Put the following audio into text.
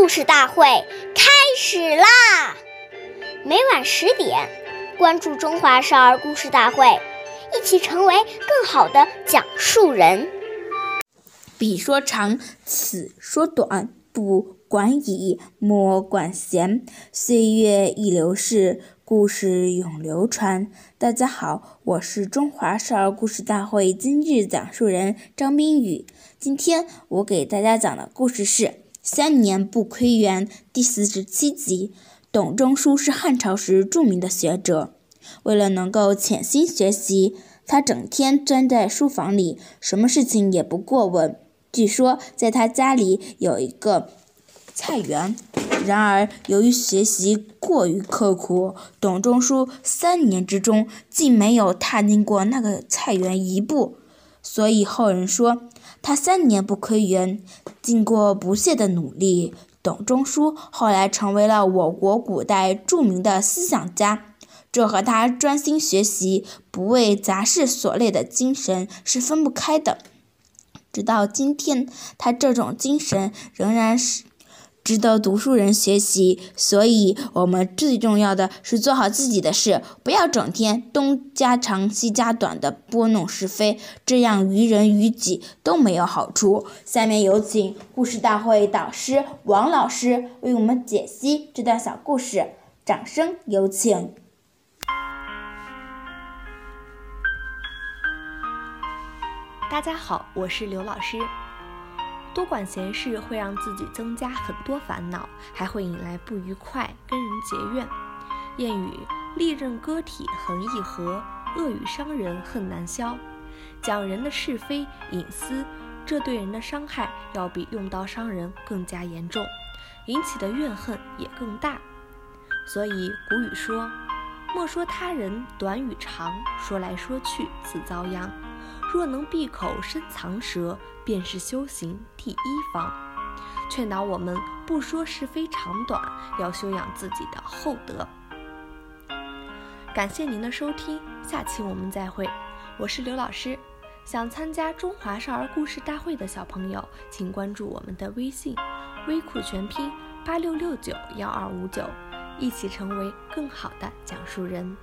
故事大会开始啦！每晚十点，关注《中华少儿故事大会》，一起成为更好的讲述人。彼说长，此说短，不管已，莫管闲。岁月易流逝，故事永流传。大家好，我是中华少儿故事大会今日讲述人张冰雨。今天我给大家讲的故事是《三年不窥园》第四十七集。董仲舒是汉朝时著名的学者，为了能够潜心学习，他整天钻在书房里，什么事情也不过问。据说，在他家里有一个菜园。然而，由于学习过于刻苦，董仲舒三年之中竟没有踏进过那个菜园一步，所以后人说他三年不窥园。经过不懈的努力，董仲舒后来成为了我国古代著名的思想家。这和他专心学习、不为杂事所累的精神是分不开的。直到今天，他这种精神仍然是值得读书人学习。所以，我们最重要的是做好自己的事，不要整天东家长西家短的拨弄是非，这样于人于己都没有好处。下面有请故事大会导师王老师为我们解析这段小故事，掌声有请。大家好，我是刘老师。多管闲事会让自己增加很多烦恼，还会引来不愉快，跟人结怨。谚语：利刃割体横易合，恶语伤人恨难消。讲人的是非隐私，这对人的伤害要比用刀伤人更加严重，引起的怨恨也更大。所以古语说：莫说他人短与长，说来说去自遭殃。若能闭口深藏舌，便是修行第一方。劝导我们不说是非长短，要修养自己的厚德。感谢您的收听，下期我们再会。我是刘老师。想参加中华少儿故事大会的小朋友，请关注我们的微信“微库全拼八六六九幺二五九”，一起成为更好的讲述人。